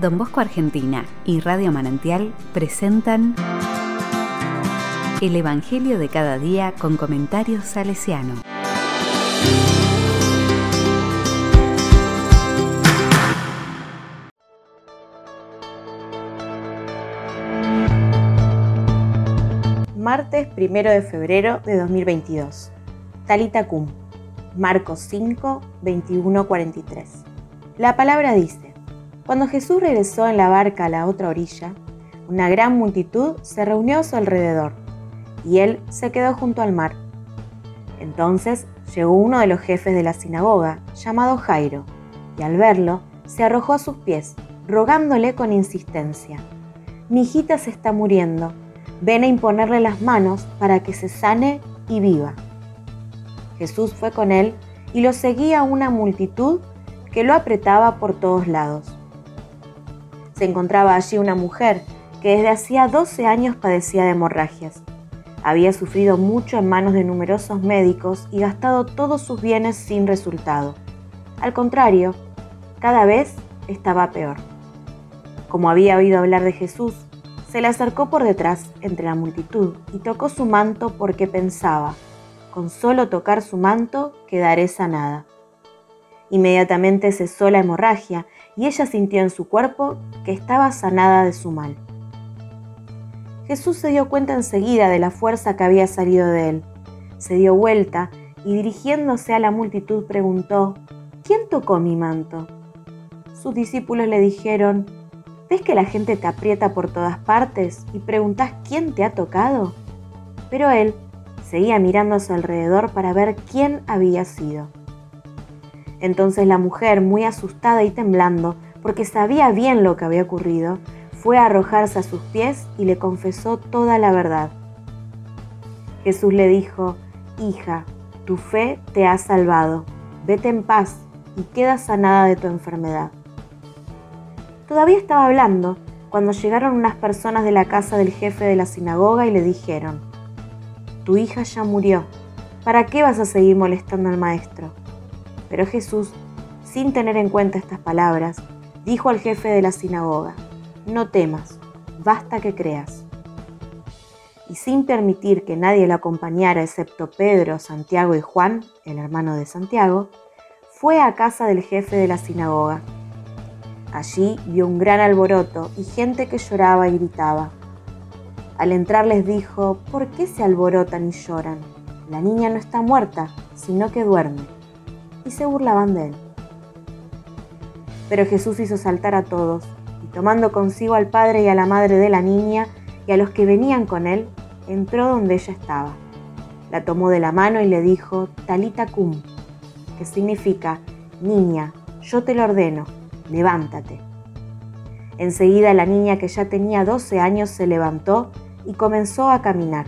Don Bosco Argentina y Radio Manantial presentan El Evangelio de cada día con comentarios salesiano. Martes 1 de febrero de 2022. Talita Cum. Marcos 5, 21, 43. La palabra dice. Cuando Jesús regresó en la barca a la otra orilla, una gran multitud se reunió a su alrededor y él se quedó junto al mar. Entonces llegó uno de los jefes de la sinagoga, llamado Jairo, y al verlo se arrojó a sus pies, rogándole con insistencia, Mi hijita se está muriendo, ven a imponerle las manos para que se sane y viva. Jesús fue con él y lo seguía una multitud que lo apretaba por todos lados se encontraba allí una mujer que desde hacía 12 años padecía de hemorragias. Había sufrido mucho en manos de numerosos médicos y gastado todos sus bienes sin resultado. Al contrario, cada vez estaba peor. Como había oído hablar de Jesús, se le acercó por detrás entre la multitud y tocó su manto porque pensaba, con solo tocar su manto quedaré sanada. Inmediatamente cesó la hemorragia y ella sintió en su cuerpo que estaba sanada de su mal. Jesús se dio cuenta enseguida de la fuerza que había salido de él. Se dio vuelta y dirigiéndose a la multitud preguntó, ¿quién tocó mi manto? Sus discípulos le dijeron, ¿ves que la gente te aprieta por todas partes y preguntas quién te ha tocado? Pero él seguía mirando a su alrededor para ver quién había sido. Entonces la mujer, muy asustada y temblando, porque sabía bien lo que había ocurrido, fue a arrojarse a sus pies y le confesó toda la verdad. Jesús le dijo, Hija, tu fe te ha salvado, vete en paz y queda sanada de tu enfermedad. Todavía estaba hablando cuando llegaron unas personas de la casa del jefe de la sinagoga y le dijeron, Tu hija ya murió, ¿para qué vas a seguir molestando al maestro? Pero Jesús, sin tener en cuenta estas palabras, dijo al jefe de la sinagoga, no temas, basta que creas. Y sin permitir que nadie lo acompañara excepto Pedro, Santiago y Juan, el hermano de Santiago, fue a casa del jefe de la sinagoga. Allí vio un gran alboroto y gente que lloraba y gritaba. Al entrar les dijo, ¿por qué se alborotan y lloran? La niña no está muerta, sino que duerme y se burlaban de él. Pero Jesús hizo saltar a todos, y tomando consigo al padre y a la madre de la niña y a los que venían con él, entró donde ella estaba. La tomó de la mano y le dijo, Talita cum, que significa, Niña, yo te lo ordeno, levántate. Enseguida la niña que ya tenía 12 años se levantó y comenzó a caminar.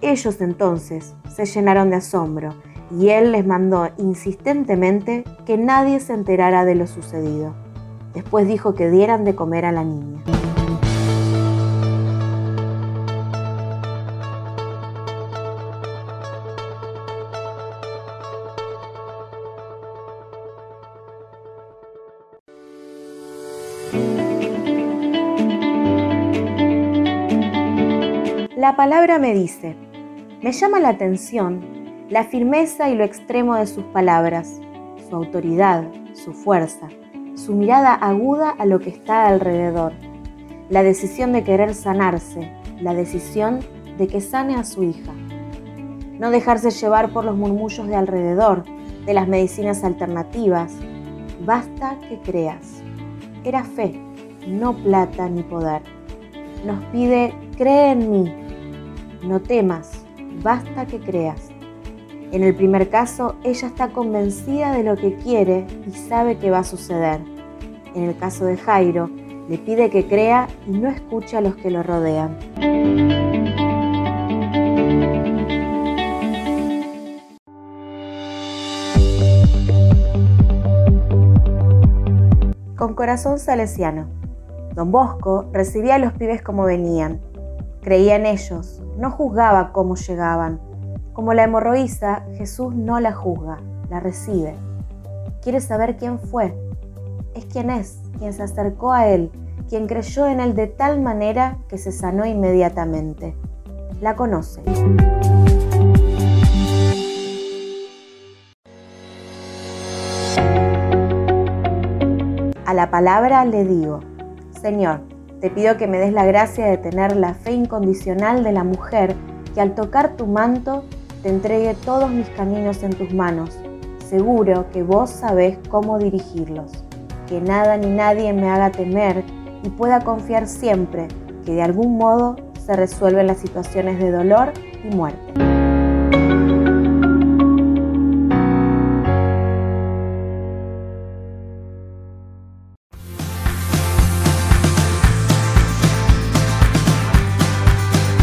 Ellos entonces se llenaron de asombro y él les mandó insistentemente que nadie se enterara de lo sucedido. Después dijo que dieran de comer a la niña. La palabra me dice, me llama la atención la firmeza y lo extremo de sus palabras, su autoridad, su fuerza, su mirada aguda a lo que está alrededor, la decisión de querer sanarse, la decisión de que sane a su hija. No dejarse llevar por los murmullos de alrededor, de las medicinas alternativas. Basta que creas. Era fe, no plata ni poder. Nos pide, cree en mí. No temas, basta que creas. En el primer caso, ella está convencida de lo que quiere y sabe que va a suceder. En el caso de Jairo, le pide que crea y no escuche a los que lo rodean. Con corazón salesiano, don Bosco recibía a los pibes como venían. Creía en ellos, no juzgaba cómo llegaban como la hemorroísa, Jesús no la juzga, la recibe. Quiere saber quién fue. es quien es, quien se acercó a él, quien creyó en él de tal manera que se sanó inmediatamente. La conoce. A la palabra le digo, Señor, te pido que me des la gracia de tener la fe incondicional de la mujer que al tocar tu manto te entregue todos mis caminos en tus manos, seguro que vos sabés cómo dirigirlos, que nada ni nadie me haga temer y pueda confiar siempre que de algún modo se resuelven las situaciones de dolor y muerte.